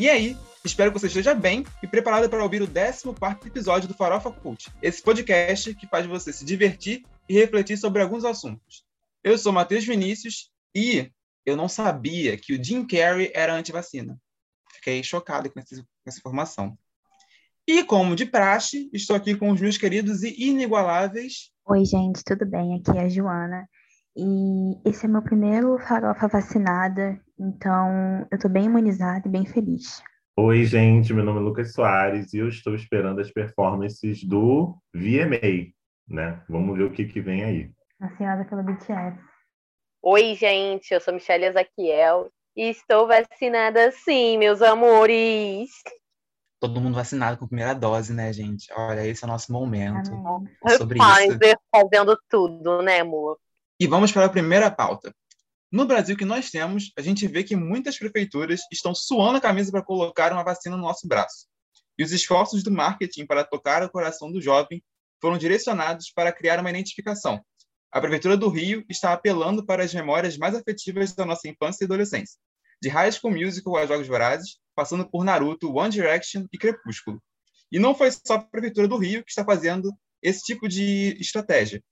E aí, espero que você esteja bem e preparado para ouvir o 14 episódio do Farofa Cult, esse podcast que faz você se divertir e refletir sobre alguns assuntos. Eu sou Matheus Vinícius e eu não sabia que o Jim Carrey era anti-vacina. Fiquei chocado com com essa informação. E como de praxe, estou aqui com os meus queridos e inigualáveis. Oi, gente, tudo bem? Aqui é a Joana. E esse é meu primeiro farofa vacinada, então eu estou bem imunizada e bem feliz. Oi, gente, meu nome é Lucas Soares e eu estou esperando as performances do VMA, né? Vamos ver o que, que vem aí. Ansiosa pelo BTS. Oi, gente, eu sou Michelle Ezaquiel e estou vacinada sim, meus amores. Todo mundo vacinado com a primeira dose, né, gente? Olha, esse é o nosso momento. É sobre Pfizer isso. fazendo tudo, né, amor? E vamos para a primeira pauta. No Brasil que nós temos, a gente vê que muitas prefeituras estão suando a camisa para colocar uma vacina no nosso braço. E os esforços do marketing para tocar o coração do jovem foram direcionados para criar uma identificação. A Prefeitura do Rio está apelando para as memórias mais afetivas da nossa infância e adolescência, de High School Musical a Jogos Vorazes, passando por Naruto, One Direction e Crepúsculo. E não foi só a Prefeitura do Rio que está fazendo esse tipo de estratégia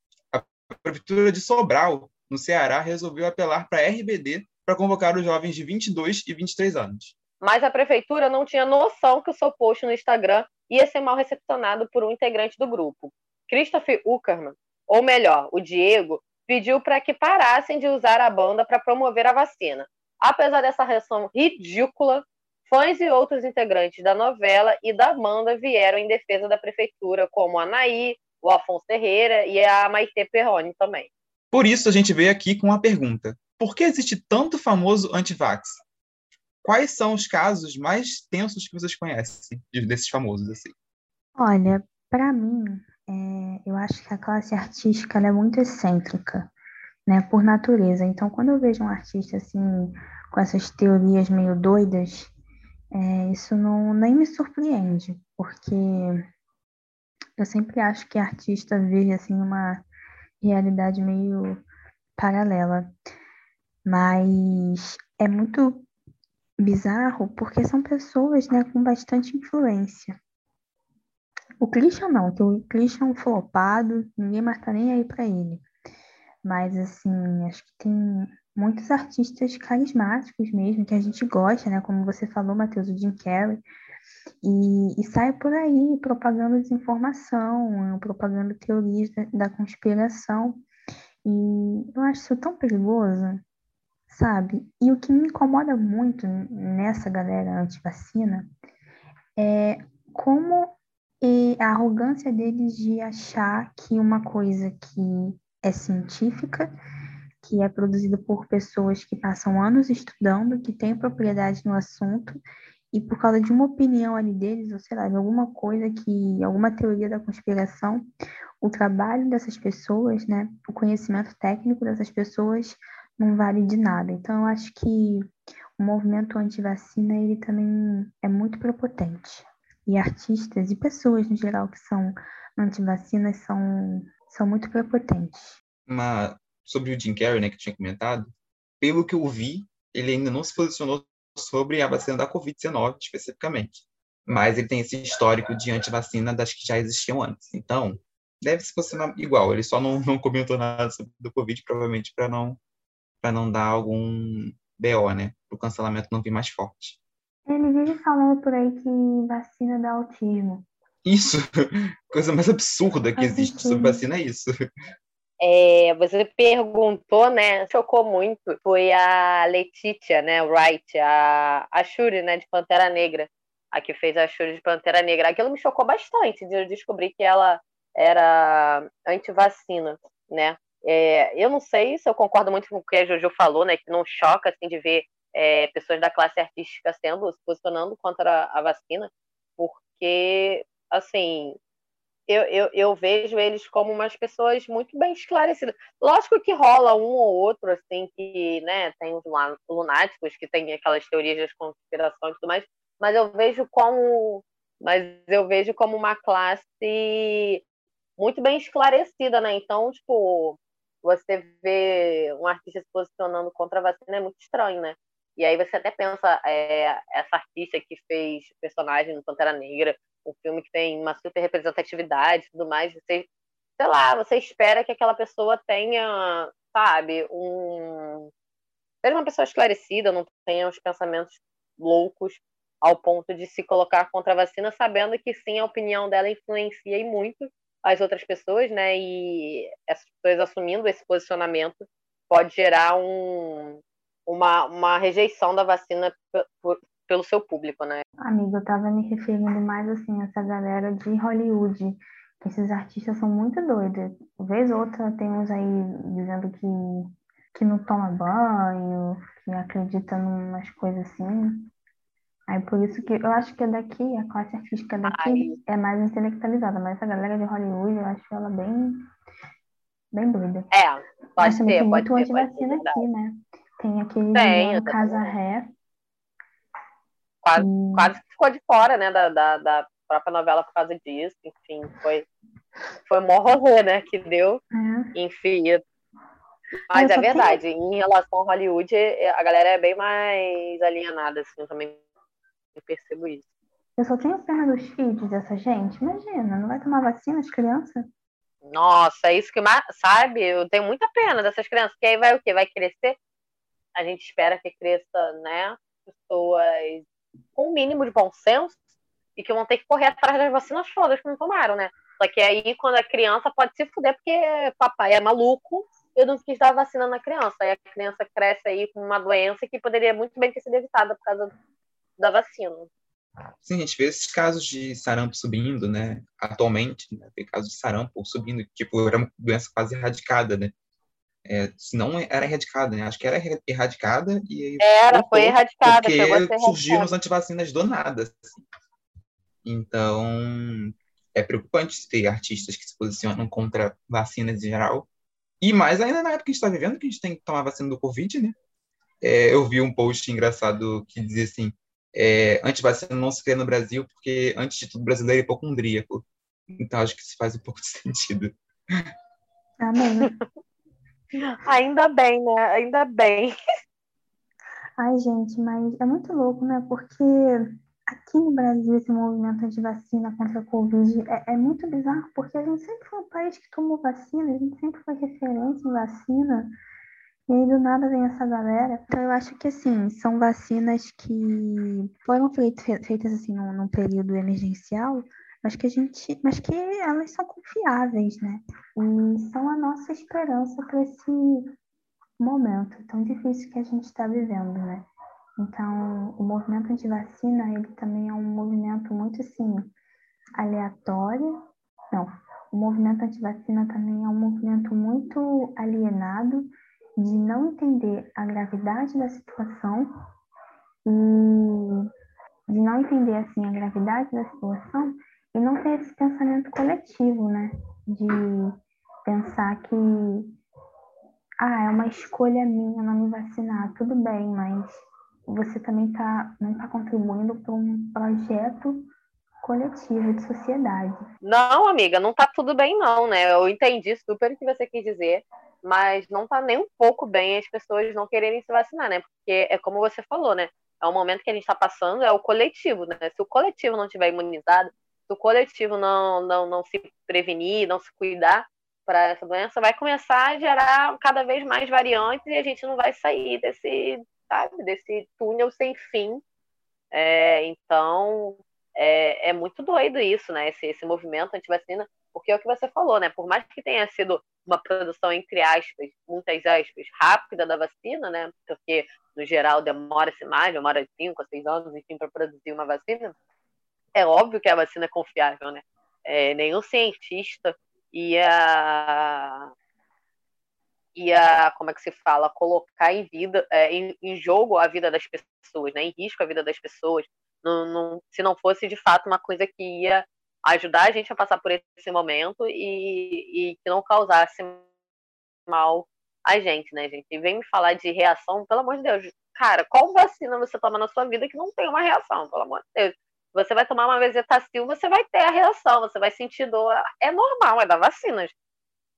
Prefeitura de Sobral, no Ceará, resolveu apelar para a RBD para convocar os jovens de 22 e 23 anos. Mas a Prefeitura não tinha noção que o seu post no Instagram ia ser mal recepcionado por um integrante do grupo. Christopher Uckerman, ou melhor, o Diego, pediu para que parassem de usar a banda para promover a vacina. Apesar dessa reação ridícula, fãs e outros integrantes da novela e da banda vieram em defesa da prefeitura, como Anaí, o Afonso Ferreira e a Maite Perrone também. Por isso a gente veio aqui com uma pergunta. Por que existe tanto famoso antivax? Quais são os casos mais tensos que vocês conhecem desses famosos assim? Olha, para mim, é, eu acho que a classe artística é muito excêntrica, né, por natureza. Então, quando eu vejo um artista assim com essas teorias meio doidas, é, isso não nem me surpreende, porque eu sempre acho que artista vive assim uma realidade meio paralela. Mas é muito bizarro porque são pessoas né, com bastante influência. O Christian não, que o Christian é um flopado, ninguém mais tá nem aí para ele. Mas assim, acho que tem muitos artistas carismáticos mesmo, que a gente gosta, né? Como você falou, Matheus, o Jim Carrey. E, e sai por aí propagando desinformação, propagando teorias da, da conspiração. E eu acho isso tão perigoso, sabe? E o que me incomoda muito nessa galera anti-vacina é como a arrogância deles de achar que uma coisa que é científica, que é produzida por pessoas que passam anos estudando, que têm propriedade no assunto e por causa de uma opinião ali deles, ou sei lá, de alguma coisa que, alguma teoria da conspiração, o trabalho dessas pessoas, né, o conhecimento técnico dessas pessoas não vale de nada. Então, eu acho que o movimento anti-vacina, ele também é muito prepotente. E artistas e pessoas, no geral, que são anti-vacinas, são, são muito prepotentes. Uma, sobre o Jim Carrey, né, que tinha comentado, pelo que eu vi, ele ainda não se posicionou sobre a vacina da Covid-19 especificamente. Mas ele tem esse histórico de antivacina das que já existiam antes. Então, deve se posicionar igual. Ele só não, não comentou nada sobre do Covid, provavelmente para não, não dar algum BO, né? Para o cancelamento não vir mais forte. Ele vive falando por aí que vacina dá autismo. Isso! Coisa mais absurda que existe sobre vacina é isso. É, você perguntou, né? Chocou muito. Foi a Letitia, né? Wright, a, a Shuri, né? De Pantera Negra. A que fez a Shuri de Pantera Negra. Aquilo me chocou bastante de eu descobrir que ela era anti-vacina, né? É, eu não sei se eu concordo muito com o que a Jojo falou, né? Que não choca, assim, de ver é, pessoas da classe artística sendo, se posicionando contra a vacina, porque, assim, eu, eu, eu, vejo eles como umas pessoas muito bem esclarecidas. Lógico que rola um ou outro, assim, que né, tem os lunáticos, que tem aquelas teorias de conspiração e tudo mais, mas eu vejo como. Mas eu vejo como uma classe muito bem esclarecida, né? Então, tipo, você vê um artista se posicionando contra a vacina é muito estranho, né? E aí você até pensa, é, essa artista que fez personagem no Pantera Negra, um filme que tem uma super representatividade e tudo mais, você, sei lá, você espera que aquela pessoa tenha, sabe, um. Seja uma pessoa esclarecida, não tenha os pensamentos loucos ao ponto de se colocar contra a vacina, sabendo que sim, a opinião dela influencia e muito as outras pessoas, né? E essas pessoas assumindo esse posicionamento pode gerar um, uma, uma rejeição da vacina pelo seu público, né? Amigo, eu tava me referindo mais assim a essa galera de Hollywood, que esses artistas são muito doidos. Vez outra tem uns aí dizendo que, que não toma banho, que acredita em umas coisas assim. Aí por isso que eu acho que daqui, a classe artística daqui Ai. é mais intelectualizada, mas essa galera de Hollywood, eu acho ela bem, bem doida. É, pode mas também ser, tem muito antivacina aqui, né? Tem aquele tem, Casa Ré. Quase, quase ficou de fora, né, da, da, da, própria novela por causa disso. Enfim, foi, foi um horror, né, que deu. É. Enfim, mas é verdade, tenho... em relação ao Hollywood, a galera é bem mais alienada, assim, também percebo isso. Eu só tenho pena dos filhos dessa gente. Imagina, não vai tomar vacina as crianças? Nossa, é isso que mais, sabe? Eu tenho muita pena dessas crianças, porque aí vai o quê? Vai crescer? A gente espera que cresça, né? Pessoas com o mínimo de bom senso e que vão ter que correr atrás das vacinas todas que não tomaram, né? Só que aí, quando a criança pode se fuder, porque papai é maluco, eu não quis dar vacina na criança. Aí a criança cresce aí com uma doença que poderia muito bem ter sido evitada por causa da vacina. Sim, a gente vê esses casos de sarampo subindo, né? Atualmente, né? tem casos de sarampo subindo, tipo, era uma doença quase erradicada, né? É, se não era erradicada, né? Acho que era erradicada e Era, foi erradicada. Porque surgiram as antivacinas do nada. Assim. Então, é preocupante ter artistas que se posicionam contra vacinas em geral. E mais ainda na época que a gente está vivendo, que a gente tem que tomar vacina do Covid, né? É, eu vi um post engraçado que dizia assim: é, antivacina não se crê no Brasil, porque, antes de tudo, brasileiro é hipocondríaco. Então, acho que isso faz um pouco de sentido. Amém. Ainda bem, né? Ainda bem. Ai, gente, mas é muito louco, né? Porque aqui no Brasil, esse movimento de vacina contra a Covid é, é, muito bizarro, porque a gente sempre foi um país que tomou vacina, a gente sempre foi referência em vacina. E aí, do nada, vem essa galera. Então, eu acho que, assim, são vacinas que foram feitas, feitas assim, num, num período emergencial, mas que a gente, mas que elas são confiáveis, né? E são a nossa esperança para esse momento tão difícil que a gente está vivendo, né? Então, o movimento anti-vacina, ele também é um movimento muito, assim, aleatório. Não, o movimento anti-vacina também é um movimento muito alienado de não entender a gravidade da situação e de não entender assim a gravidade da situação e não ter esse pensamento coletivo, né? De pensar que ah, é uma escolha minha não me vacinar, tudo bem, mas você também tá, não está contribuindo para um projeto coletivo de sociedade. Não, amiga, não tá tudo bem não, né? Eu entendi super o que você quis dizer, mas não tá nem um pouco bem as pessoas não quererem se vacinar, né? Porque é como você falou, né? É o momento que a gente está passando, é o coletivo, né? Se o coletivo não tiver imunizado, se o coletivo não, não, não se prevenir, não se cuidar para essa doença, vai começar a gerar cada vez mais variantes e a gente não vai sair desse, sabe, desse túnel sem fim. É, então, é, é, muito doido isso, né? Esse, esse movimento anti-vacina, porque é o que você falou, né? Por mais que tenha sido uma produção, entre aspas, muitas aspas, rápida da vacina, né? Porque, no geral, demora-se mais, demora cinco a seis anos, enfim, para produzir uma vacina. É óbvio que a vacina é confiável, né? É, nenhum cientista ia ia, como é que se fala, colocar em vida, é, em, em, jogo a vida das pessoas, né? Em risco a vida das pessoas, se não fosse de fato uma coisa que ia ajudar a gente a passar por esse momento e, e que não causasse mal a gente, né, gente? E vem me falar de reação, pelo amor de Deus. Cara, qual vacina você toma na sua vida que não tem uma reação, pelo amor de Deus? Você vai tomar uma vezetacil, você vai ter a reação, você vai sentir dor. É normal, é da vacina.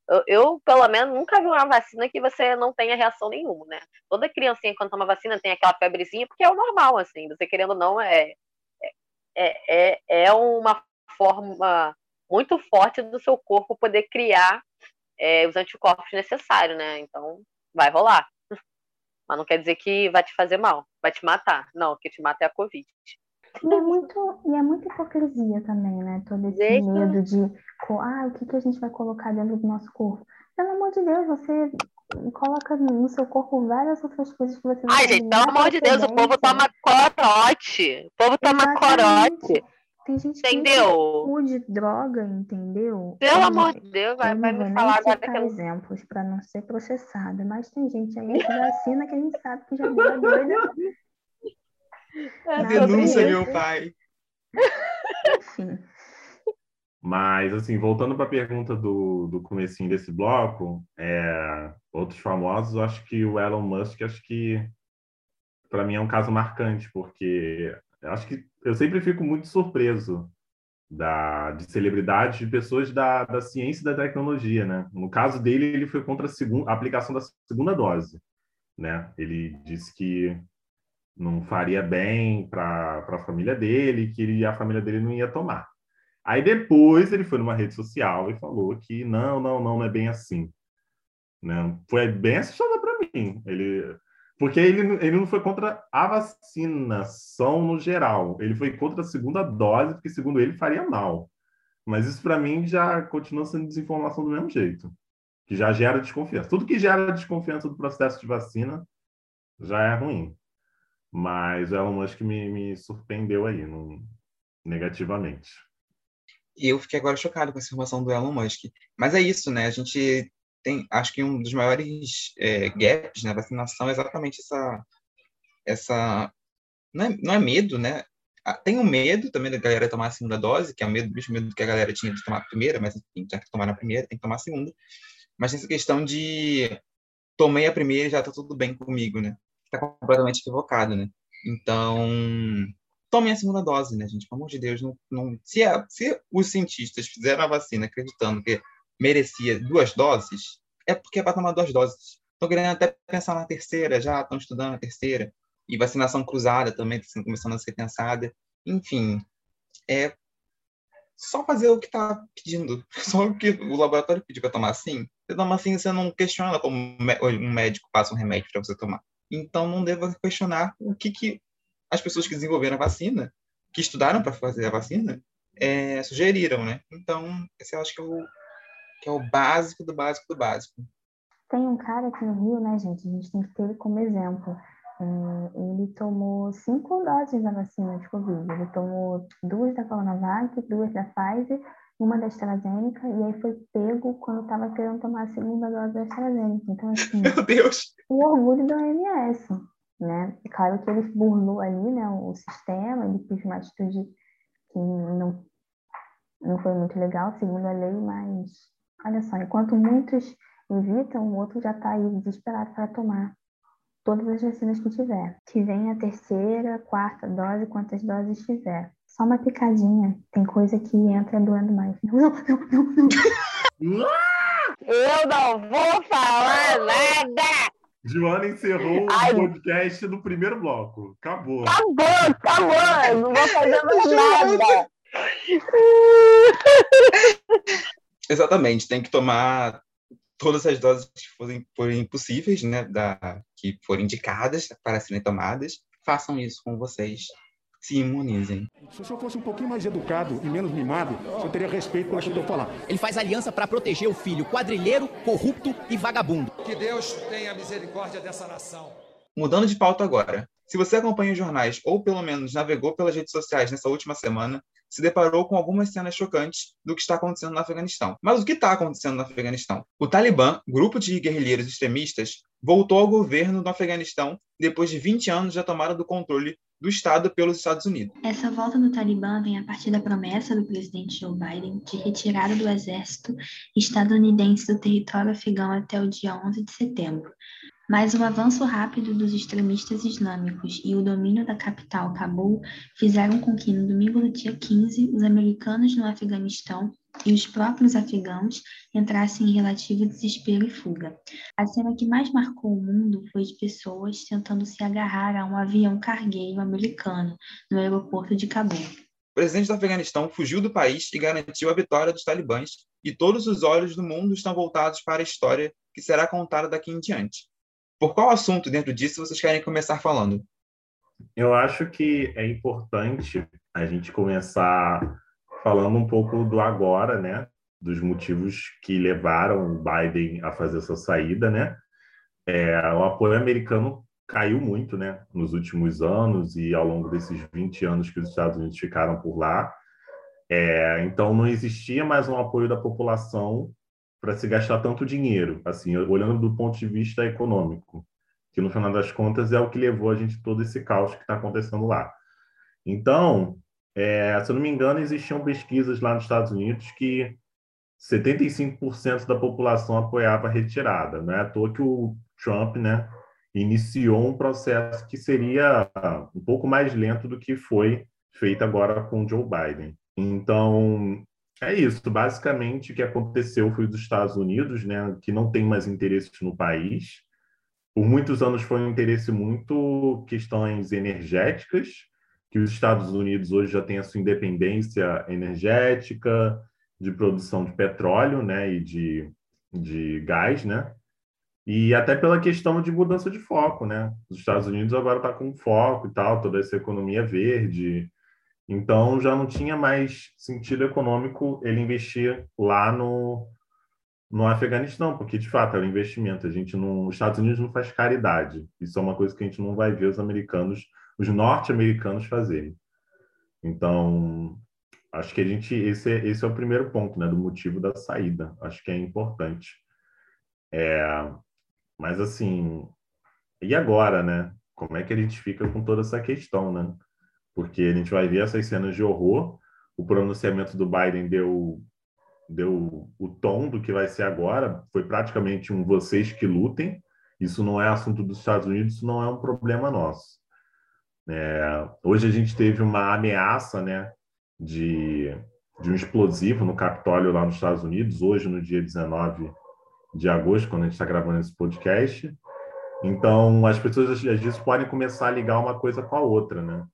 Eu, eu, pelo menos, nunca vi uma vacina que você não tenha reação nenhuma, né? Toda criancinha, quando toma vacina, tem aquela febrezinha, porque é o normal, assim. Você querendo ou não, é, é, é, é uma forma muito forte do seu corpo poder criar é, os anticorpos necessários, né? Então, vai rolar. Mas não quer dizer que vai te fazer mal, vai te matar. Não, o que te mata é a Covid. E é muito, e é muita hipocrisia também, né? Todo esse medo de, ah, o que, que a gente vai colocar dentro do nosso corpo? Pelo amor de Deus, você coloca no seu corpo várias outras coisas que você Ai, gente, pelo amor de Deus, o povo toma corote. O povo toma Exatamente. corote. Tem gente entendeu? que de droga, entendeu? Pelo amor de Deus, vai, vai me falar agora que eu... exemplos para não ser processada, mas tem gente aí que vacina que a gente sabe que já deu doida. É, Denúncia, meu pai. Mas, assim, voltando para a pergunta do, do comecinho desse bloco, é, outros famosos, acho que o Elon Musk, acho que, para mim, é um caso marcante, porque acho que eu sempre fico muito surpreso da, de celebridades, de pessoas da, da ciência e da tecnologia, né? No caso dele, ele foi contra a, segunda, a aplicação da segunda dose, né? Ele disse que não faria bem para a família dele, que ele, a família dele não ia tomar. Aí depois ele foi numa rede social e falou que não, não, não, não é bem assim. Né? Foi bem assustador para mim. Ele, porque ele, ele não foi contra a vacinação no geral. Ele foi contra a segunda dose, porque segundo ele faria mal. Mas isso para mim já continua sendo desinformação do mesmo jeito. Que já gera desconfiança. Tudo que gera desconfiança do processo de vacina já é ruim. Mas o Elon Musk me, me surpreendeu aí, não, negativamente. E eu fiquei agora chocado com essa informação do Elon Musk. Mas é isso, né? A gente tem, acho que um dos maiores é, gaps na vacinação é exatamente essa, essa não é, não é medo, né? Ah, tem o medo também da galera tomar a segunda dose, que é o medo, mesmo medo que a galera tinha de tomar a primeira, mas enfim, já que tomar a primeira, tem que tomar a segunda. Mas tem essa questão de tomei a primeira e já tá tudo bem comigo, né? Tá completamente equivocado, né? Então, tomem a segunda dose, né, gente? Pelo amor de Deus, não, não... Se, a, se os cientistas fizeram a vacina acreditando que merecia duas doses, é porque é para tomar duas doses. Estão querendo até pensar na terceira, já estão estudando a terceira. E vacinação cruzada também está começando a ser pensada. Enfim, é só fazer o que está pedindo. Só o que o laboratório pediu para tomar assim. Você toma assim, você não questiona como um médico passa um remédio para você tomar. Então, não deva questionar o que, que as pessoas que desenvolveram a vacina, que estudaram para fazer a vacina, é, sugeriram, né? Então, esse eu acho que é, o, que é o básico do básico do básico. Tem um cara aqui no Rio, né, gente? A gente tem que ter ele como exemplo. É, ele tomou cinco doses da vacina de Covid. Ele tomou duas da Coronavac, duas da Pfizer, uma da AstraZeneca, e aí foi pego quando estava querendo tomar a segunda dose da AstraZeneca. Então, assim, Meu Deus! O orgulho da OMS né? É claro que ele burlou ali, né, o sistema, ele fez uma atitude que não, não foi muito legal, segundo a lei, mas olha só, enquanto muitos evitam, o outro já está aí desesperado para tomar todas as vacinas que tiver. Que venha a terceira, quarta dose, quantas doses tiver. Só uma picadinha, tem coisa que entra doendo mais. Não, não, não, não. Eu não vou falar nada! Joana encerrou Ai. o podcast no primeiro bloco. Acabou. Acabou, acabou. Não vou fazer mais nada. Exatamente, tem que tomar todas as doses que forem, forem possíveis, né, da, que forem indicadas para serem tomadas. Façam isso com vocês se imunizem. Se o senhor fosse um pouquinho mais educado e menos mimado, o senhor teria respeito pelo que eu estou falando. Ele faz aliança para proteger o filho quadrilheiro, corrupto e vagabundo. Que Deus tenha misericórdia dessa nação. Mudando de pauta agora. Se você acompanha os jornais ou pelo menos navegou pelas redes sociais nessa última semana, se deparou com algumas cenas chocantes do que está acontecendo no Afeganistão. Mas o que está acontecendo no Afeganistão? O Talibã, grupo de guerrilheiros extremistas, voltou ao governo do Afeganistão depois de 20 anos da tomada do controle do Estado pelos Estados Unidos. Essa volta do Talibã vem a partir da promessa do presidente Joe Biden de retirada do exército estadunidense do território afegão até o dia 11 de setembro. Mas o avanço rápido dos extremistas islâmicos e o domínio da capital, Cabul, fizeram com que, no domingo do dia 15, os americanos no Afeganistão e os próprios afegãos entrassem em relativo desespero e fuga. A cena que mais marcou o mundo foi de pessoas tentando se agarrar a um avião cargueiro americano no aeroporto de Cabul. O presidente do Afeganistão fugiu do país e garantiu a vitória dos talibãs, e todos os olhos do mundo estão voltados para a história que será contada daqui em diante. Por qual assunto dentro disso vocês querem começar falando? Eu acho que é importante a gente começar falando um pouco do agora, né? Dos motivos que levaram o Biden a fazer essa saída, né? É, o apoio americano caiu muito, né? Nos últimos anos e ao longo desses 20 anos que os Estados Unidos ficaram por lá. É, então não existia mais um apoio da população para se gastar tanto dinheiro, assim, olhando do ponto de vista econômico, que no final das contas é o que levou a gente todo esse caos que está acontecendo lá. Então, é, se eu não me engano, existiam pesquisas lá nos Estados Unidos que 75% da população apoiava a retirada. Não é à toa que o Trump né, iniciou um processo que seria um pouco mais lento do que foi feito agora com Joe Biden. Então, é isso. Basicamente, o que aconteceu foi dos Estados Unidos, né, que não tem mais interesse no país. Por muitos anos foi um interesse muito questões energéticas, que os Estados Unidos hoje já têm a sua independência energética, de produção de petróleo né, e de, de gás, né? E até pela questão de mudança de foco, né? Os Estados Unidos agora está com foco e tal, toda essa economia verde. Então já não tinha mais sentido econômico ele investir lá no, no Afeganistão, porque de fato era um investimento. A gente não, os Estados Unidos não faz caridade. Isso é uma coisa que a gente não vai ver os americanos os norte-americanos fazerem. Então, acho que a gente esse é, esse é o primeiro ponto, né, do motivo da saída. Acho que é importante. É, mas assim, e agora, né? Como é que a gente fica com toda essa questão, né? Porque a gente vai ver essas cenas de horror. O pronunciamento do Biden deu deu o tom do que vai ser agora. Foi praticamente um vocês que lutem. Isso não é assunto dos Estados Unidos, isso não é um problema nosso. É, hoje a gente teve uma ameaça né, de, de um explosivo no Capitólio lá nos Estados Unidos, hoje no dia 19 de agosto, quando a gente está gravando esse podcast. Então, as pessoas às vezes podem começar a ligar uma coisa com a outra, né?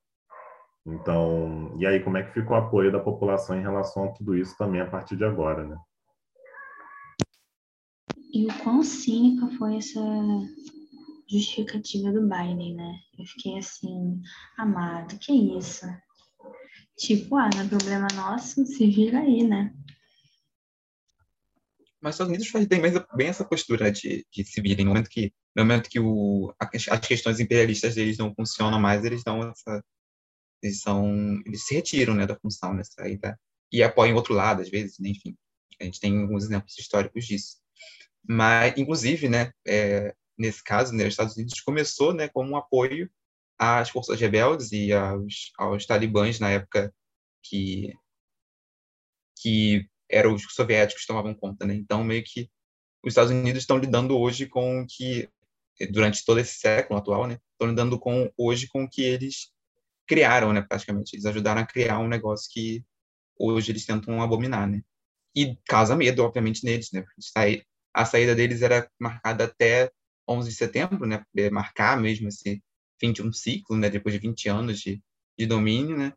Então, e aí, como é que fica o apoio da população em relação a tudo isso também a partir de agora, né? E o quão cínica foi essa justificativa do Biden, né? Eu fiquei assim, amado, que isso? Tipo, ah, não é problema nosso, se vira aí, né? Mas os Estados Unidos tem bem, bem essa postura de, de se virem. No momento que, no momento que o, as questões imperialistas deles não funcionam mais, eles dão essa. Eles, são, eles se retiram né, da função nessa aí, tá? E apoiam o outro lado, às vezes, né? enfim. A gente tem alguns exemplos históricos disso. Mas, inclusive, né, é, nesse caso, né, os Estados Unidos começou né, como um apoio às forças rebeldes e aos, aos talibãs na época que, que eram os soviéticos que tomavam conta. Né? Então, meio que os Estados Unidos estão lidando hoje com o que, durante todo esse século atual, né, estão lidando com, hoje com o que eles criaram, né, praticamente. Eles ajudaram a criar um negócio que hoje eles tentam abominar, né? E causa medo, obviamente, neles, né? A saída deles era marcada até 11 de setembro, né, marcar mesmo esse fim de um ciclo, né, depois de 20 anos de, de domínio, né,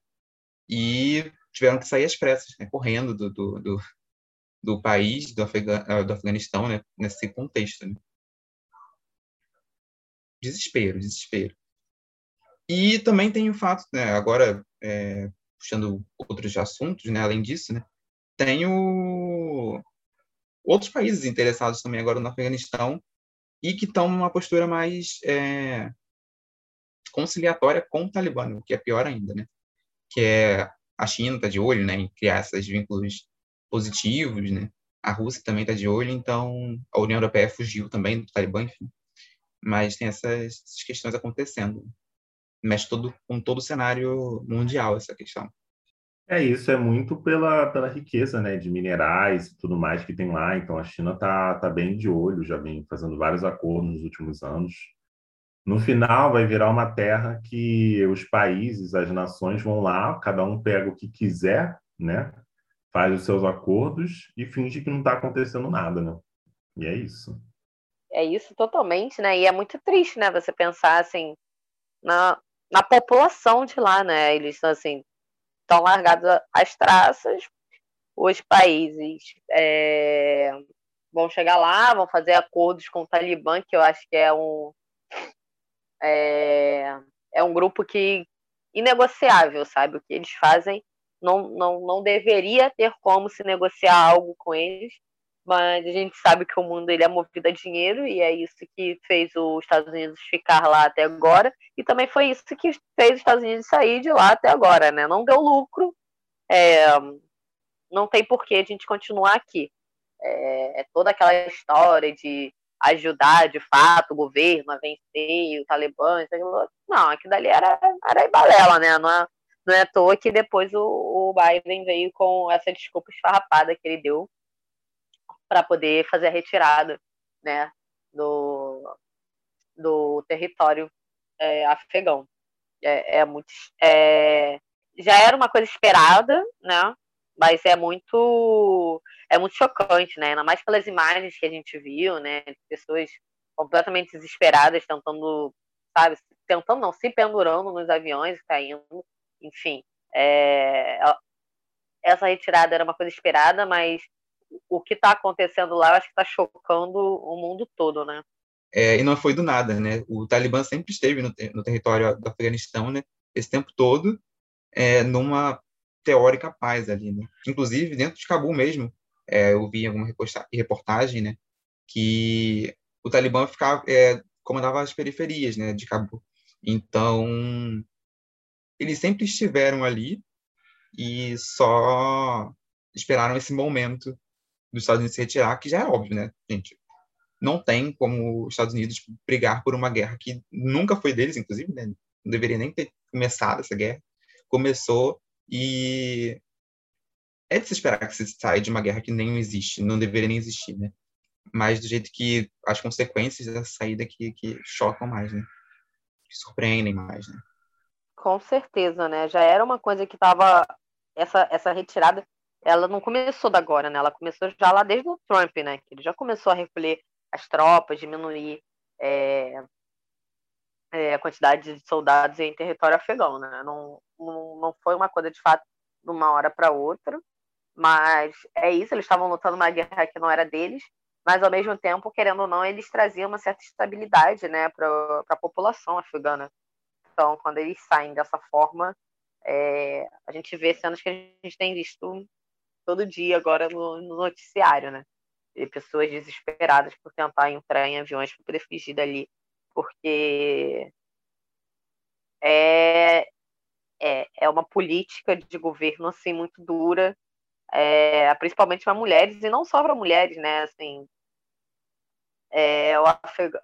e tiveram que sair às pressas, né, correndo do, do, do, do país, do, ah, do Afeganistão, né, nesse contexto. Né. Desespero, desespero. E também tem o fato, né, agora, é, puxando outros assuntos, né, além disso, né, tem o... outros países interessados também agora no Afeganistão e que estão numa postura mais é, conciliatória com o Talibã, o que é pior ainda, né? Que é a China está de olho, né, em criar esses vínculos positivos, né? A Rússia também está de olho, então a União Europeia fugiu também do Talibã, enfim. Mas tem essas, essas questões acontecendo. Mexe todo, com todo o cenário mundial essa questão. É isso, é muito pela, pela riqueza né, de minerais e tudo mais que tem lá. Então a China está tá bem de olho, já vem fazendo vários acordos nos últimos anos. No final, vai virar uma terra que os países, as nações vão lá, cada um pega o que quiser, né? faz os seus acordos e finge que não está acontecendo nada, né? E é isso. É isso totalmente, né? E é muito triste, né? Você pensar assim na, na população de lá, né? Eles assim estão largados às traças. Os países é, vão chegar lá, vão fazer acordos com o Talibã, que eu acho que é um é, é um grupo que inegociável, sabe? O que eles fazem não, não, não deveria ter como se negociar algo com eles, mas a gente sabe que o mundo ele é movido a dinheiro e é isso que fez os Estados Unidos ficar lá até agora e também foi isso que fez os Estados Unidos sair de lá até agora, né? Não deu lucro, é, não tem por que a gente continuar aqui. É, é toda aquela história de ajudar de fato o governo a vencer o Talibã, não, aquilo dali era, era balela, né? Não é, não é à toa que depois o, o Biden veio com essa desculpa esfarrapada que ele deu para poder fazer a retirada né, do, do território é, afegão. É, é muito. É, já era uma coisa esperada, né? Mas é muito é muito chocante, né? Ainda mais pelas imagens que a gente viu, né? Pessoas completamente desesperadas tentando, sabe, tentando não, se pendurando nos aviões, caindo, enfim. É, essa retirada era uma coisa esperada, mas o que está acontecendo lá, eu acho que está chocando o mundo todo, né? É, e não foi do nada, né? O Talibã sempre esteve no, no território do Afeganistão, né? Esse tempo todo, é, numa teórica paz ali, né? Inclusive, dentro de Cabul mesmo, é, eu vi alguma reportagem, né? Que o Talibã ficava, é, comandava as periferias, né? De Cabul. Então, eles sempre estiveram ali e só esperaram esse momento dos Estados Unidos se retirar, que já é óbvio, né, gente? Não tem como os Estados Unidos brigar por uma guerra que nunca foi deles, inclusive, né? Não deveria nem ter começado essa guerra. Começou e é de se esperar que se saia de uma guerra que nem existe, não deveria nem existir, né? Mas do jeito que as consequências dessa saída que, que chocam mais, né? Que surpreendem mais, né? Com certeza, né? Já era uma coisa que estava essa essa retirada ela não começou da agora, né? Ela começou já lá desde o Trump, né? Que ele já começou a recolher as tropas, diminuir é, é, a quantidade de soldados em território afegão, né? Não, não, não foi uma coisa de fato de uma hora para outra, mas é isso. Eles estavam lutando uma guerra que não era deles, mas ao mesmo tempo, querendo ou não, eles traziam uma certa estabilidade, né, para a população afegana. Então, quando eles saem dessa forma, é, a gente vê cenas que a gente tem visto todo dia agora no, no noticiário, né? De pessoas desesperadas por tentar entrar em aviões para poder fugir dali, porque é, é, é uma política de governo assim muito dura, é, principalmente para mulheres e não só para mulheres, né? Assim, é, o,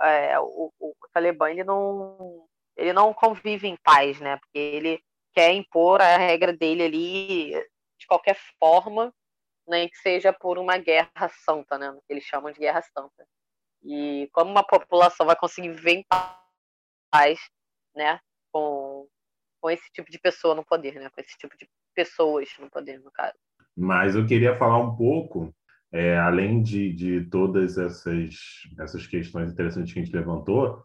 é, o, o, o Talibã ele não ele não convive em paz, né? Porque ele quer impor a regra dele ali de qualquer forma, nem que seja por uma guerra santa, né? Que eles chamam de guerra santa. E como uma população vai conseguir viver em paz, né? Com, com esse tipo de pessoa no poder, né? Com esse tipo de pessoas no poder, no caso. Mas eu queria falar um pouco, é, além de, de todas essas, essas questões interessantes que a gente levantou,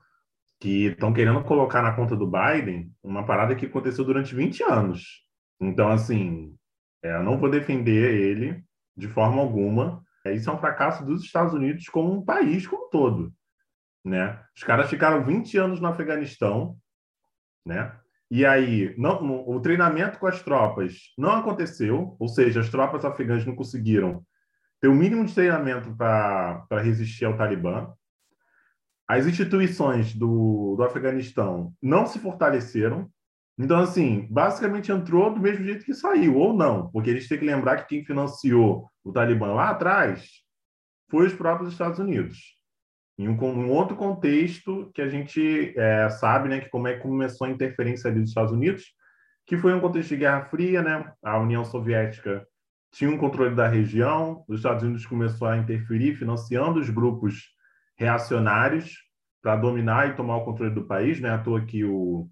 que estão querendo colocar na conta do Biden uma parada que aconteceu durante 20 anos. Então, assim, eu não vou defender ele de forma alguma. É, isso é um fracasso dos Estados Unidos como um país como um todo. Né? Os caras ficaram 20 anos no Afeganistão, né? E aí, não, o treinamento com as tropas não aconteceu, ou seja, as tropas afegãs não conseguiram ter o mínimo de treinamento para resistir ao Talibã. As instituições do, do Afeganistão não se fortaleceram, então, assim, basicamente entrou do mesmo jeito que saiu, ou não, porque eles têm que lembrar que quem financiou o Talibã lá atrás foi os próprios Estados Unidos. Em um, um outro contexto que a gente é, sabe, né, que como é que começou a interferência ali dos Estados Unidos, que foi um contexto de Guerra Fria, né? A União Soviética tinha um controle da região, os Estados Unidos começou a interferir, financiando os grupos reacionários para dominar e tomar o controle do país, né? À toa que o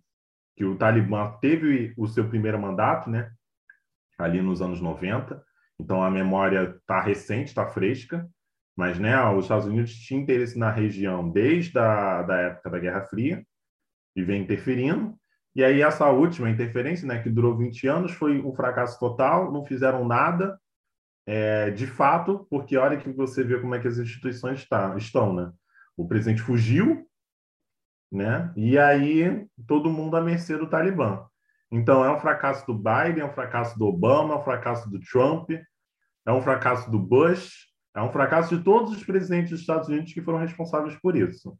que o Talibã teve o seu primeiro mandato, né, ali nos anos 90, Então a memória está recente, está fresca, mas né, os Estados Unidos tinham interesse na região desde a da época da Guerra Fria e vem interferindo. E aí essa última interferência, né, que durou 20 anos, foi um fracasso total, não fizeram nada, é, de fato, porque olha que você vê como é que as instituições tá, estão, né? O presidente fugiu, né? E aí todo mundo à mercê do Talibã. Então é um fracasso do Biden, é um fracasso do Obama, é um fracasso do Trump, é um fracasso do Bush, é um fracasso de todos os presidentes dos Estados Unidos que foram responsáveis por isso.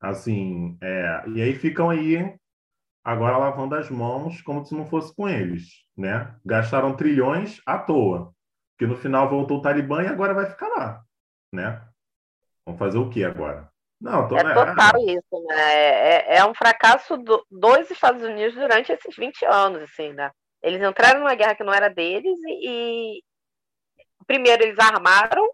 Assim, é, e aí ficam aí agora lavando as mãos como se não fosse com eles, né? Gastaram trilhões à toa, que no final voltou o Talibã e agora vai ficar lá, né? Vamos fazer o que agora? Não, tô... é total é... isso, né? É, é um fracasso do, dos Estados Unidos durante esses 20 anos, assim, né? Eles entraram numa guerra que não era deles e, e primeiro eles armaram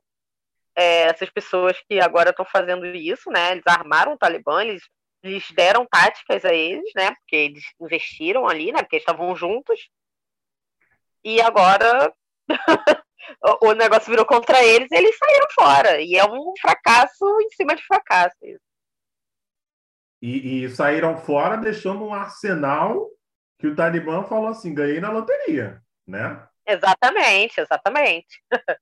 é, essas pessoas que agora estão fazendo isso, né? Eles armaram o Talibã, eles eles deram táticas a eles, né? Porque eles investiram ali, né? Porque eles estavam juntos. E agora o negócio virou contra eles e eles saíram fora. E é um fracasso em cima de fracasso. E, e saíram fora deixando um arsenal que o Talibã falou assim: ganhei na loteria, né? Exatamente, exatamente.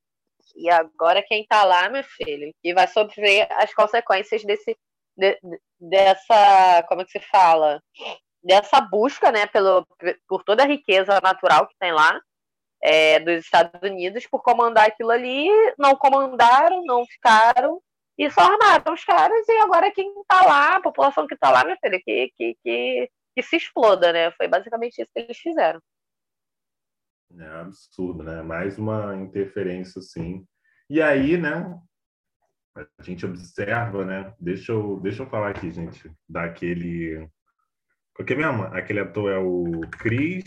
e agora quem está lá, meu filho, que vai sofrer as consequências desse de, dessa, como é que se fala? Dessa busca, né, pelo, por toda a riqueza natural que tem lá, é, dos Estados Unidos, por comandar aquilo ali, não comandaram, não ficaram, e só armaram os caras, e agora quem tá lá, a população que tá lá, minha filha, que, que, que, que se exploda, né? Foi basicamente isso que eles fizeram. É absurdo, né? Mais uma interferência, assim. E aí, né, a gente observa, né? Deixa eu, deixa eu falar aqui, gente, daquele. Qual que é mesmo? Aquele ator é o Chris.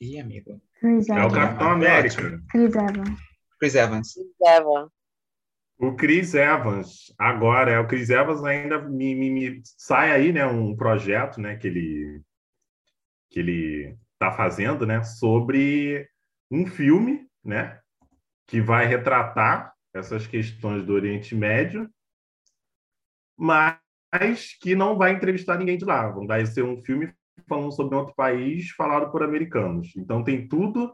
Ih, amigo. Chris é o Capitão é América. Chris Evans. Chris Evans. Chris Evans. O Chris Evans, agora, é o Chris Evans ainda me, me, me, sai aí, né, um projeto, né, que ele que ele está fazendo, né, sobre um filme, né, que vai retratar essas questões do Oriente Médio, mas que não vai entrevistar ninguém de lá. Vai ser um filme falando sobre outro país falado por americanos. Então tem tudo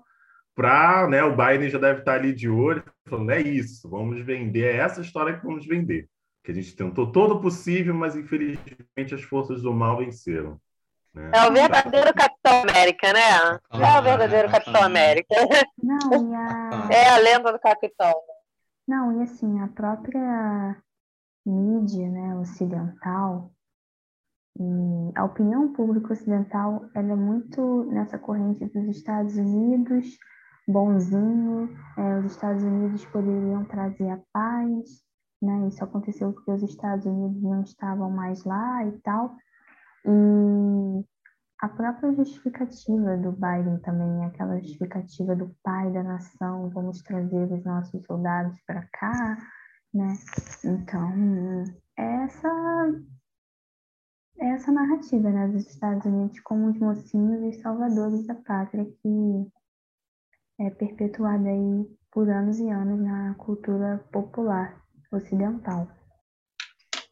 para, né, o Biden já deve estar ali de olho, falando, é isso, vamos vender, é essa história que vamos vender. Que a gente tentou todo o possível, mas infelizmente as forças do mal venceram. Né? É o verdadeiro Capitão América, né? É o verdadeiro Capitão América. Não, a... É a lenda do Capitão. Não, e assim, a própria mídia, né, ocidental, e a opinião pública ocidental, ela é muito nessa corrente dos Estados Unidos, bonzinho, é, os Estados Unidos poderiam trazer a paz, né, isso aconteceu porque os Estados Unidos não estavam mais lá e tal, e a própria justificativa do Biden também, aquela justificativa do pai da nação, vamos trazer os nossos soldados para cá, né? Então, essa essa narrativa, né, dos Estados Unidos como os mocinhos e salvadores da pátria que é perpetuada aí por anos e anos na cultura popular ocidental.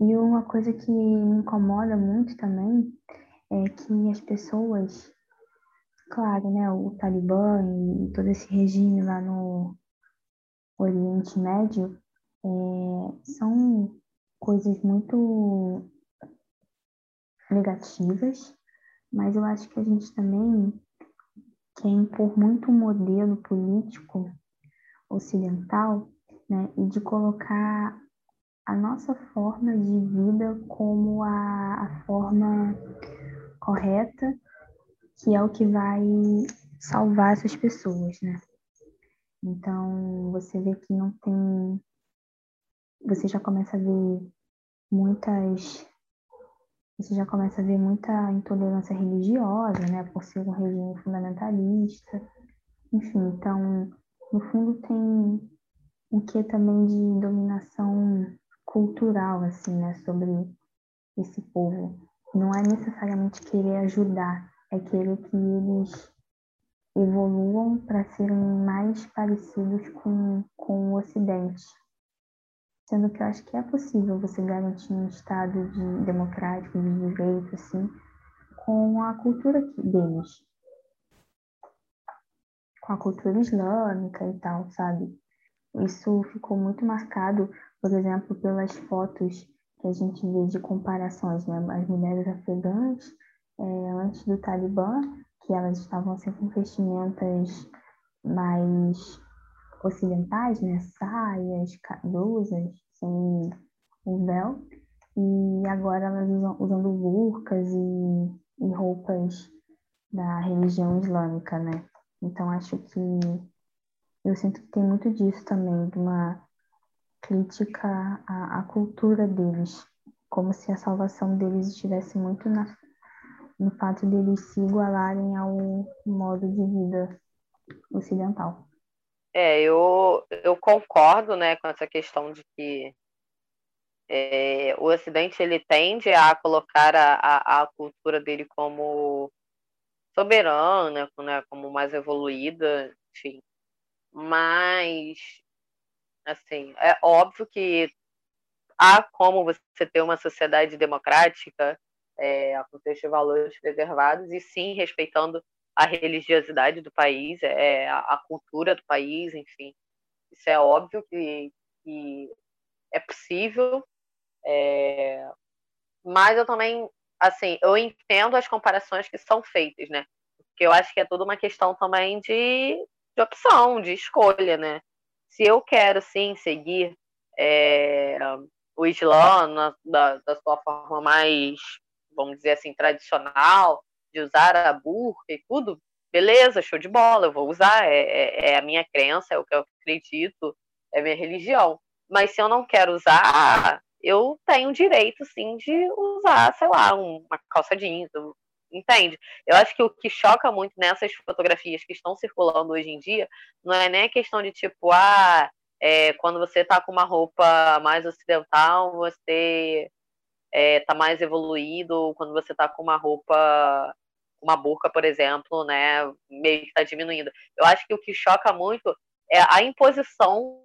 E uma coisa que me incomoda muito também é que as pessoas, claro, né, o Talibã e todo esse regime lá no Oriente Médio é, são coisas muito negativas, mas eu acho que a gente também quer impor muito modelo político ocidental, né, e de colocar a nossa forma de vida como a, a forma correta, que é o que vai salvar essas pessoas, né? Então, você vê que não tem. Você já começa a ver muitas. Você já começa a ver muita intolerância religiosa, né? Por ser um regime fundamentalista. Enfim, então, no fundo, tem um que também de dominação cultural, assim, né? Sobre esse povo não é necessariamente querer ajudar, é querer que eles evoluam para serem mais parecidos com, com o Ocidente. Sendo que eu acho que é possível você garantir um Estado de, democrático, de direito, assim, com a cultura deles. Com a cultura islâmica e tal, sabe? Isso ficou muito marcado, por exemplo, pelas fotos que a gente vê de comparações, né? As mulheres afegãs é, antes do Talibã, que elas estavam sempre com vestimentas mais ocidentais, né? Saias, blusas, sem o véu. E agora elas usam, usando burcas e, e roupas da religião islâmica, né? Então acho que eu sinto que tem muito disso também, de uma crítica à, à cultura deles, como se a salvação deles estivesse muito na, no fato de eles se igualarem ao modo de vida ocidental. É, eu, eu concordo né, com essa questão de que é, o Ocidente ele tende a colocar a, a, a cultura dele como soberana, né, como mais evoluída, enfim. Mas, assim, é óbvio que há como você ter uma sociedade democrática é, com seus valores preservados e sim respeitando a religiosidade do país, é, a, a cultura do país, enfim. Isso é óbvio que, que é possível, é, mas eu também, assim, eu entendo as comparações que são feitas, né? Porque eu acho que é tudo uma questão também de, de opção, de escolha, né? Se eu quero, sim, seguir é, o Islã na, da, da sua forma mais, vamos dizer assim, tradicional, de usar a burca e tudo, beleza, show de bola, eu vou usar, é, é, é, a minha crença, é o que eu acredito, é a minha religião. Mas se eu não quero usar, eu tenho direito, sim, de usar, sei lá, uma calça jeans, entende? Eu acho que o que choca muito nessas fotografias que estão circulando hoje em dia não é nem a questão de tipo, ah, é, quando você está com uma roupa mais ocidental, você está é, mais evoluído, quando você está com uma roupa uma burca, por exemplo, né, meio que está diminuindo. Eu acho que o que choca muito é a imposição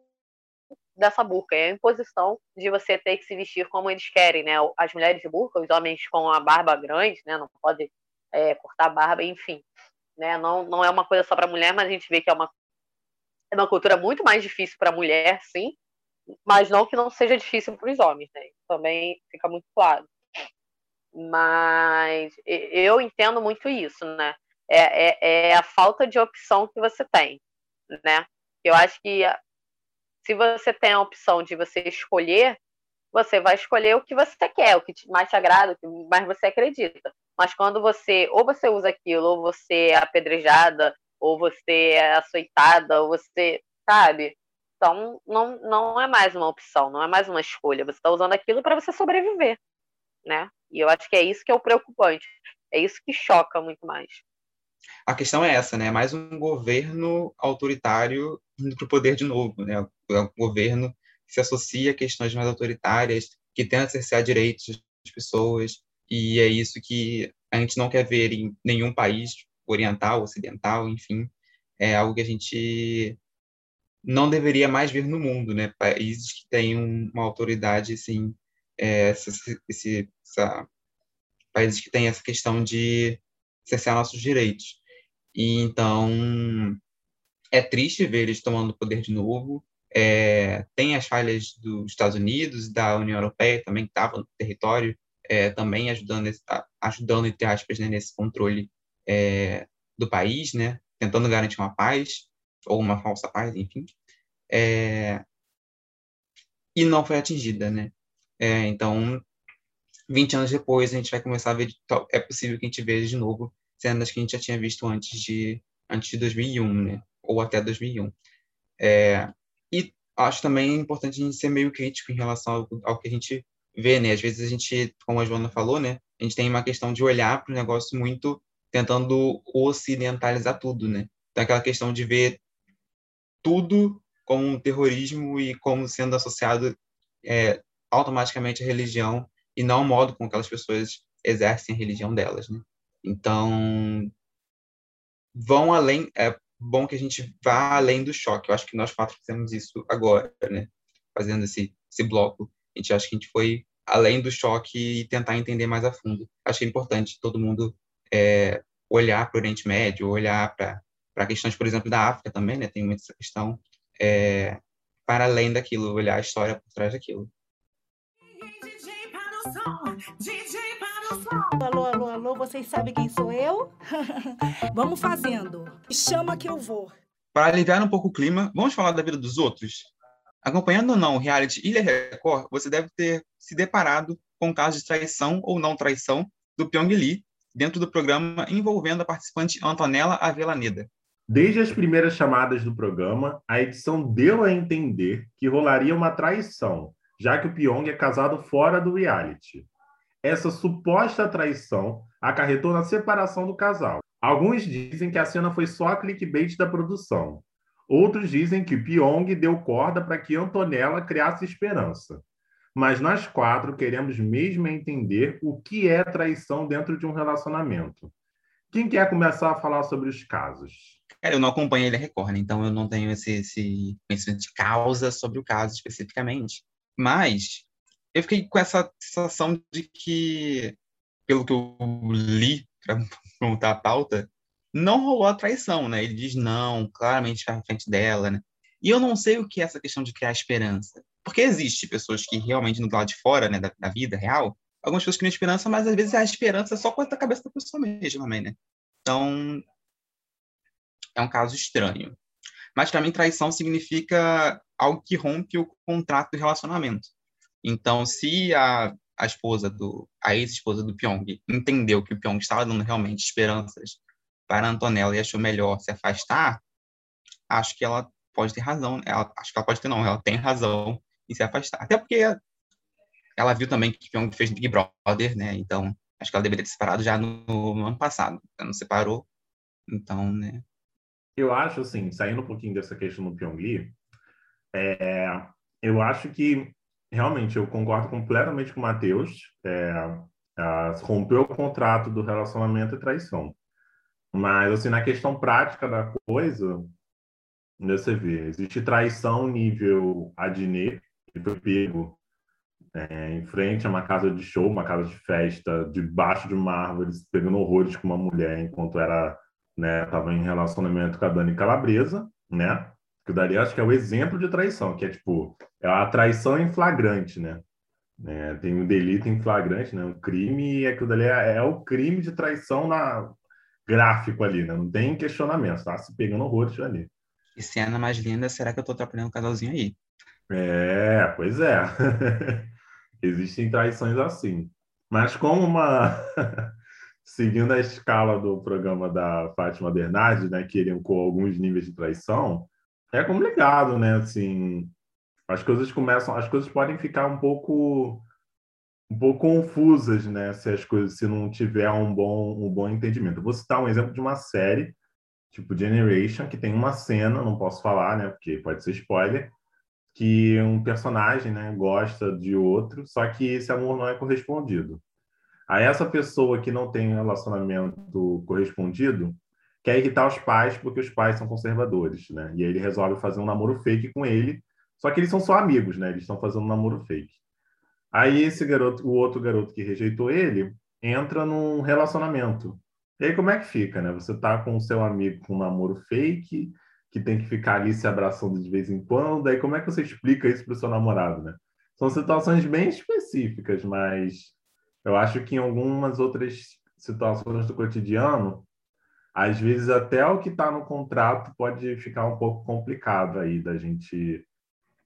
dessa burca, é a imposição de você ter que se vestir como eles querem, né? As mulheres de burca, os homens com a barba grande, né? Não pode é, cortar a barba, enfim, né? Não, não é uma coisa só para mulher, mas a gente vê que é uma é uma cultura muito mais difícil para mulher, sim, mas não que não seja difícil para os homens, né? Também fica muito claro. Mas eu entendo muito isso, né? É, é, é, a falta de opção que você tem, né? Eu acho que se você tem a opção de você escolher, você vai escolher o que você quer, o que mais te agrada, o que mais você acredita. Mas quando você, ou você usa aquilo, ou você é apedrejada, ou você é açoitada, ou você, sabe? Então, não, não é mais uma opção, não é mais uma escolha. Você está usando aquilo para você sobreviver, né? E eu acho que é isso que é o preocupante. É isso que choca muito mais. A questão é essa, né? Mais um governo autoritário indo para o poder de novo, né? É um governo que se associa a questões mais autoritárias, que tenta cercear direitos das pessoas, e é isso que a gente não quer ver em nenhum país oriental, ocidental, enfim. É algo que a gente não deveria mais ver no mundo, né? Países que têm uma autoridade, assim, é, esse, essa, países que têm essa questão de cercear nossos direitos. E então é triste ver eles tomando poder de novo. É, tem as falhas dos Estados Unidos, da União Europeia também que estavam no território, é, também ajudando, ajudando entre aspas, né, nesse controle é, do país, né, tentando garantir uma paz ou uma falsa paz, enfim. É, e não foi atingida, né? É, então, 20 anos depois, a gente vai começar a ver, é possível que a gente veja de novo cenas que a gente já tinha visto antes de, antes de 2001, né? Ou até 2001. É, e acho também importante a gente ser meio crítico em relação ao, ao, que a gente vê, né? Às vezes a gente, como a Joana falou, né? A gente tem uma questão de olhar para o negócio muito tentando ocidentalizar tudo, né? Então, aquela questão de ver tudo como um terrorismo e como sendo associado é, automaticamente à religião e não ao modo como aquelas pessoas exercem a religião delas, né? Então, vão além, é bom que a gente vá além do choque. Eu acho que nós quatro fizemos isso agora, né? Fazendo esse, esse bloco. A gente acha que a gente foi além do choque e tentar entender mais a fundo. Acho que é importante todo mundo é, olhar para o Oriente Médio, olhar para questões, por exemplo, da África também, né? Tem muita essa questão é, para além daquilo, olhar a história por trás daquilo. Alô, alô, alô, vocês sabem quem sou eu? vamos fazendo. Chama que eu vou. Para aliviar um pouco o clima, vamos falar da vida dos outros? Acompanhando ou não o reality Ilha Record, você deve ter se deparado com casos de traição ou não traição do Pyong Lee dentro do programa envolvendo a participante Antonella Avelaneda. Desde as primeiras chamadas do programa, a edição deu a entender que rolaria uma traição, já que o Pyong é casado fora do reality. Essa suposta traição acarretou na separação do casal. Alguns dizem que a cena foi só a clickbait da produção. Outros dizem que Pyong deu corda para que Antonella criasse esperança. Mas nós quatro queremos mesmo entender o que é traição dentro de um relacionamento. Quem quer começar a falar sobre os casos? Cara, eu não acompanho ele a Record, né? então eu não tenho esse, esse conhecimento de causa sobre o caso especificamente. Mas eu fiquei com essa sensação de que, pelo que eu li para montar a pauta, não rolou a traição, né? Ele diz não, claramente está frente dela, né? E eu não sei o que é essa questão de criar esperança. Porque existe pessoas que realmente, no lado de fora, né, da, da vida real, algumas pessoas criam esperança, mas às vezes a esperança é só coisa da cabeça da pessoa mesmo né? Então, é um caso estranho. Mas para mim, traição significa algo que rompe o contrato de relacionamento. Então, se a, a esposa do, a ex-esposa do Pyong entendeu que o Pyong estava dando realmente esperanças para a Antonella e achou melhor se afastar, acho que ela pode ter razão. Ela, acho que ela pode ter, não, ela tem razão em se afastar. Até porque ela viu também que o Pyong fez Big Brother, né? Então, acho que ela deveria ter separado já no, no ano passado. Ela não separou. Então, né? Eu acho, assim, saindo um pouquinho dessa questão do Pyongyi, é, eu acho que, realmente, eu concordo completamente com o Matheus. É, rompeu o contrato do relacionamento e traição. Mas, assim, na questão prática da coisa, você vê, existe traição nível Adnet, que foi pego é, em frente a uma casa de show, uma casa de festa, debaixo de uma árvore, pegando horrores com uma mulher enquanto era né? Tava em relacionamento com a Dani Calabresa, né? Que daí acho que é o exemplo de traição, que é tipo, é a traição em flagrante, né? É, tem um delito em flagrante, né? Um crime, e aquilo dali é, é, o crime de traição na gráfico ali, né? Não tem questionamento, tá se pegando horrores ali. Que cena mais linda, será que eu tô atrapalhando o casalzinho aí? É, pois é. Existem traições assim. Mas como uma seguindo a escala do programa da Fátima Bernardi, né, que elencou alguns níveis de traição, é complicado, né? Assim, as coisas começam, as coisas podem ficar um pouco um pouco confusas, né? Se as coisas, se não tiver um bom um bom entendimento. Vou citar um exemplo de uma série tipo Generation que tem uma cena, não posso falar, né? Porque pode ser spoiler, que um personagem, né, gosta de outro, só que esse amor não é correspondido. Aí essa pessoa que não tem relacionamento correspondido quer irritar os pais porque os pais são conservadores, né? E aí ele resolve fazer um namoro fake com ele, só que eles são só amigos, né? Eles estão fazendo um namoro fake. Aí esse garoto, o outro garoto que rejeitou ele, entra num relacionamento. E aí como é que fica, né? Você tá com o seu amigo com um namoro fake, que tem que ficar ali se abraçando de vez em quando, aí como é que você explica isso para o seu namorado, né? São situações bem específicas, mas eu acho que em algumas outras situações do cotidiano, às vezes até o que está no contrato pode ficar um pouco complicado aí da gente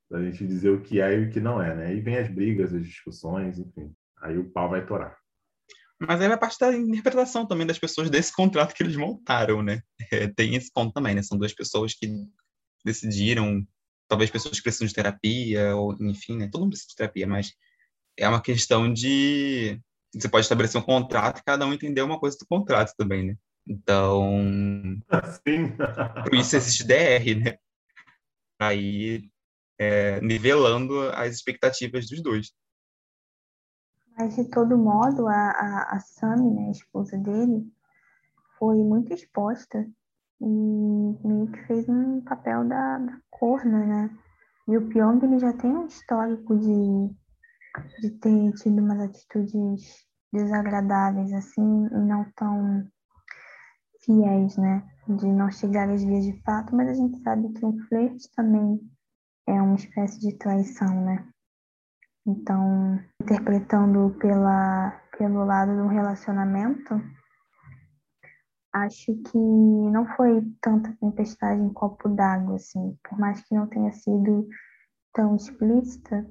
da gente dizer o que é e o que não é, né? Aí vem as brigas, as discussões, enfim. Aí o pau vai torar. Mas aí vai parte da interpretação também das pessoas desse contrato que eles montaram, né? É, tem esse ponto também, né? São duas pessoas que decidiram, talvez pessoas que precisam de terapia, ou enfim, né? Todo mundo precisa de terapia, mas é uma questão de você pode estabelecer um contrato e cada um entender uma coisa do contrato também, né? Então, Sim. por isso existe DR, né? Aí, é, nivelando as expectativas dos dois. Mas, de todo modo, a, a, a Sami, né, a esposa dele, foi muito exposta e meio que fez um papel da, da corna, né? E o Pyong, ele já tem um histórico de, de ter tido umas atitudes desagradáveis, assim, e não tão fiéis, né? De não chegar às vias de fato, mas a gente sabe que um flerte também é uma espécie de traição, né? Então, interpretando pela, pelo lado do relacionamento, acho que não foi tanta tempestade em copo d'água, assim, por mais que não tenha sido tão explícita,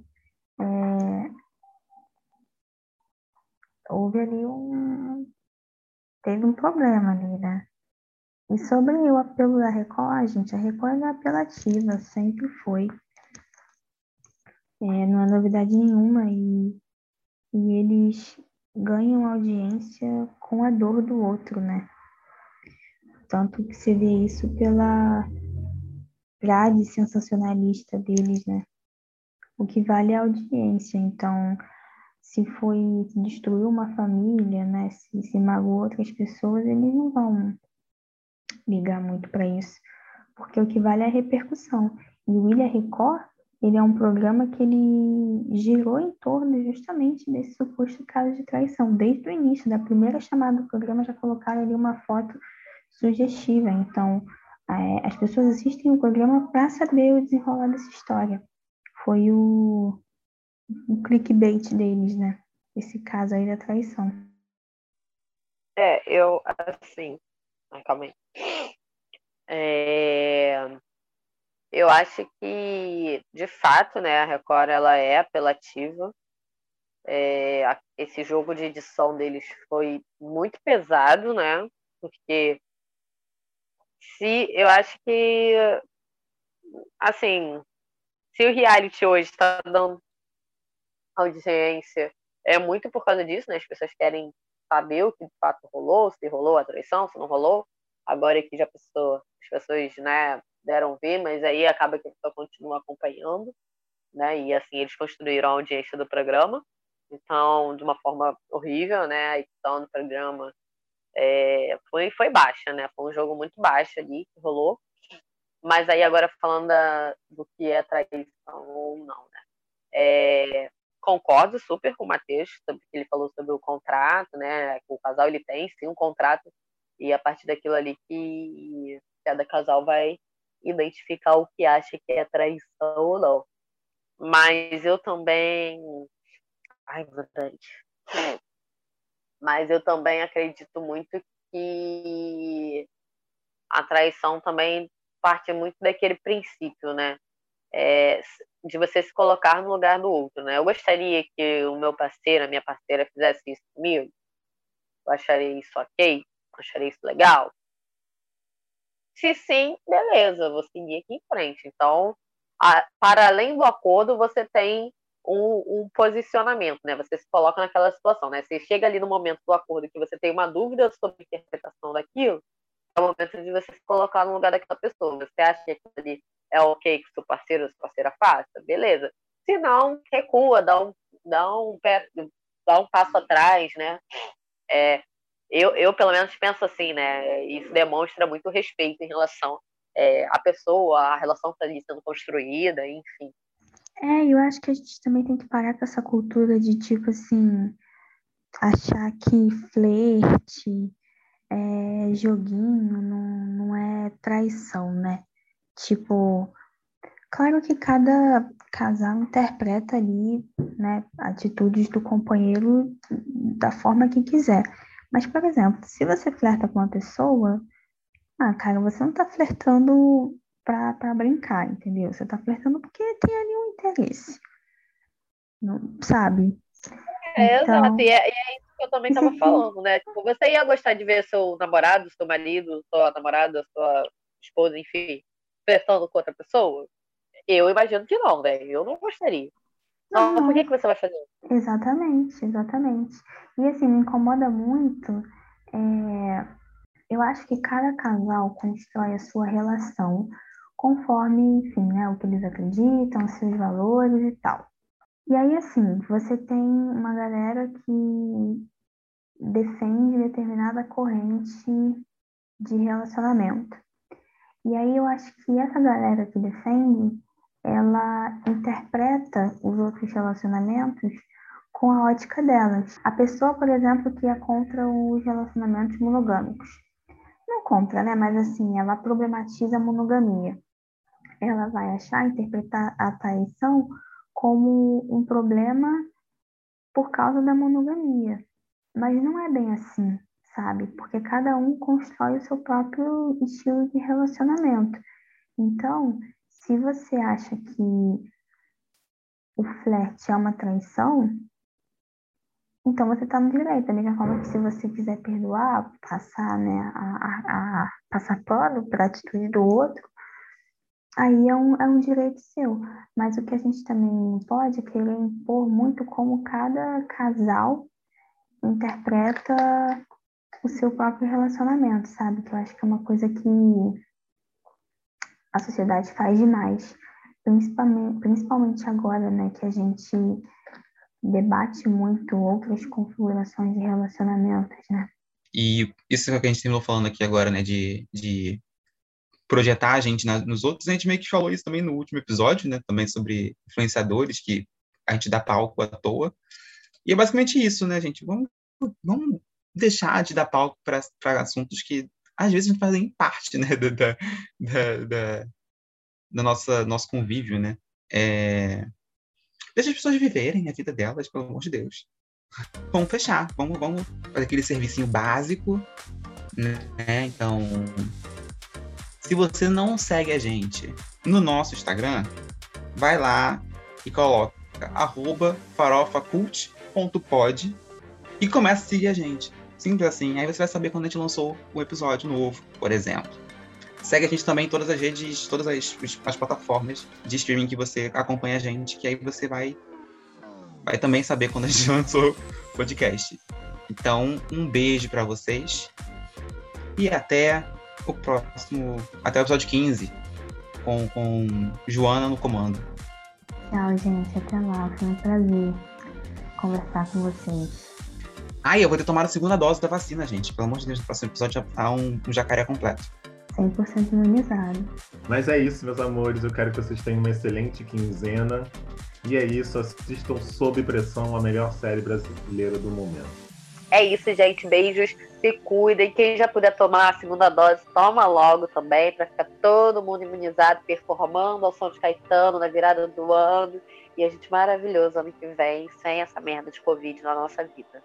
é, houve ali um. teve um problema ali, né? E sobre o apelo da Record, gente, a Record é apelativa, sempre foi. É, não é novidade nenhuma e, e eles ganham audiência com a dor do outro, né? Tanto que você vê isso pela grade sensacionalista deles, né? O que vale é a audiência. Então, se foi destruir uma família, né? Se, se magoou outras pessoas, eles não vão ligar muito para isso. Porque o que vale é a repercussão. E o William Record ele é um programa que ele girou em torno justamente desse suposto caso de traição. Desde o início, da primeira chamada do programa, já colocaram ali uma foto sugestiva. Então, é, as pessoas assistem o programa para saber o desenrolar dessa história. Foi o, o clickbait deles, né? Esse caso aí da traição. É, eu, assim. Ai, calma aí. É, eu acho que, de fato, né, a Record ela é apelativa. É, esse jogo de edição deles foi muito pesado, né? Porque se eu acho que assim, se o reality hoje está dando audiência, é muito por causa disso, né? As pessoas querem saber o que de fato rolou, se rolou a traição, se não rolou. Agora que já pessoa, as pessoas, né, deram ver, mas aí acaba que a pessoa continua acompanhando, né? E assim eles construíram a audiência do programa. Então, de uma forma horrível, né? A edição do programa é, foi, foi baixa, né? Foi um jogo muito baixo ali que rolou. Mas aí agora falando da, do que é traição ou não, né? É, concordo super com o Matheus sobre que ele falou sobre o contrato, né? O casal ele tem sim um contrato e a partir daquilo ali que cada casal vai identificar o que acha que é traição ou não. Mas eu também. Ai, verdade. Mas eu também acredito muito que a traição também parte muito daquele princípio, né? É, de você se colocar no lugar do outro, né? Eu gostaria que o meu parceiro, a minha parceira fizesse isso comigo. Eu acharia isso ok, eu acharia isso legal. Se sim, beleza, vou seguir aqui em frente. Então, a, para além do acordo, você tem um, um, posicionamento, né? Você se coloca naquela situação, né? Você chega ali no momento do acordo que você tem uma dúvida sobre a interpretação daquilo, o momento de você se colocar no lugar daquela pessoa. Você acha que aquilo ali é ok que seu parceiro ou sua parceira faça? Beleza. Se não, recua, dá um, dá um, pé, dá um passo atrás, né? É, eu, eu pelo menos penso assim, né? Isso demonstra muito respeito em relação é, à pessoa, à relação que está ali sendo construída, enfim. É, eu acho que a gente também tem que parar com essa cultura de tipo assim, achar que flerte, é, joguinho não, não é traição, né? Tipo, claro que cada casal interpreta ali, né, atitudes do companheiro da forma que quiser. Mas, por exemplo, se você flerta com uma pessoa, ah, cara, você não tá flertando pra, pra brincar, entendeu? Você tá flertando porque tem ali um interesse. Não, sabe? É, então... exato. E é, e é isso que eu também tava falando, né? Tipo, você ia gostar de ver seu namorado, seu marido, sua namorada, sua esposa, enfim, flertando com outra pessoa? Eu imagino que não, né? Eu não gostaria. Não, por que, que você vai fazer? Exatamente, exatamente. E assim, me incomoda muito. É... Eu acho que cada casal constrói a sua relação conforme, enfim, né, o que eles acreditam, seus valores e tal. E aí, assim, você tem uma galera que defende determinada corrente de relacionamento. E aí eu acho que essa galera que defende, ela interpreta os outros relacionamentos com a ótica delas. A pessoa, por exemplo, que é contra os relacionamentos monogâmicos. Não contra, né? Mas assim, ela problematiza a monogamia. Ela vai achar, interpretar a traição como um problema por causa da monogamia. Mas não é bem assim, sabe? Porque cada um constrói o seu próprio estilo de relacionamento. Então, se você acha que o flerte é uma traição, então você está no direito. Da mesma forma que se você quiser perdoar, passar, né, a, a, a passar pano para a atitude do outro, aí é um, é um direito seu. Mas o que a gente também não pode é querer impor muito como cada casal interpreta o seu próprio relacionamento, sabe? Que eu acho que é uma coisa que a sociedade faz demais. Principalmente, principalmente agora, né, que a gente debate muito outras configurações de relacionamentos, né? E isso que a gente terminou falando aqui agora, né, de, de projetar a gente na, nos outros, a gente meio que falou isso também no último episódio, né, também sobre influenciadores que a gente dá palco à toa. E é basicamente isso, né, gente? Vamos, vamos deixar de dar palco para assuntos que às vezes fazem parte, né, da, da, da, da nossa nosso convívio, né? É... Deixa as pessoas viverem a vida delas, pelo amor de Deus. Vamos fechar, vamos, vamos fazer aquele servicinho básico, né? Então, se você não segue a gente no nosso Instagram, vai lá e coloca arroba farofacult.pod e começa a seguir a gente. Simples assim. Aí você vai saber quando a gente lançou um episódio novo, por exemplo. Segue a gente também em todas as redes, todas as, as plataformas de streaming que você acompanha a gente, que aí você vai, vai também saber quando a gente lançou o podcast. Então, um beijo para vocês e até o próximo, até o episódio 15, com, com Joana no comando. Tchau, gente. Até lá. Foi um prazer conversar com vocês. Ai, eu vou ter tomado a segunda dose da vacina, gente. Pelo amor de Deus, no próximo episódio já tá um, um jacaré completo. 100% imunizado. Mas é isso, meus amores. Eu quero que vocês tenham uma excelente quinzena. E é isso, assistam Sob Pressão, a melhor série brasileira do momento. É isso, gente. Beijos, se cuidem. Quem já puder tomar a segunda dose, toma logo também, para ficar todo mundo imunizado, performando ao som de Caetano na virada do ano. E a gente maravilhoso ano que vem, sem essa merda de Covid na nossa vida.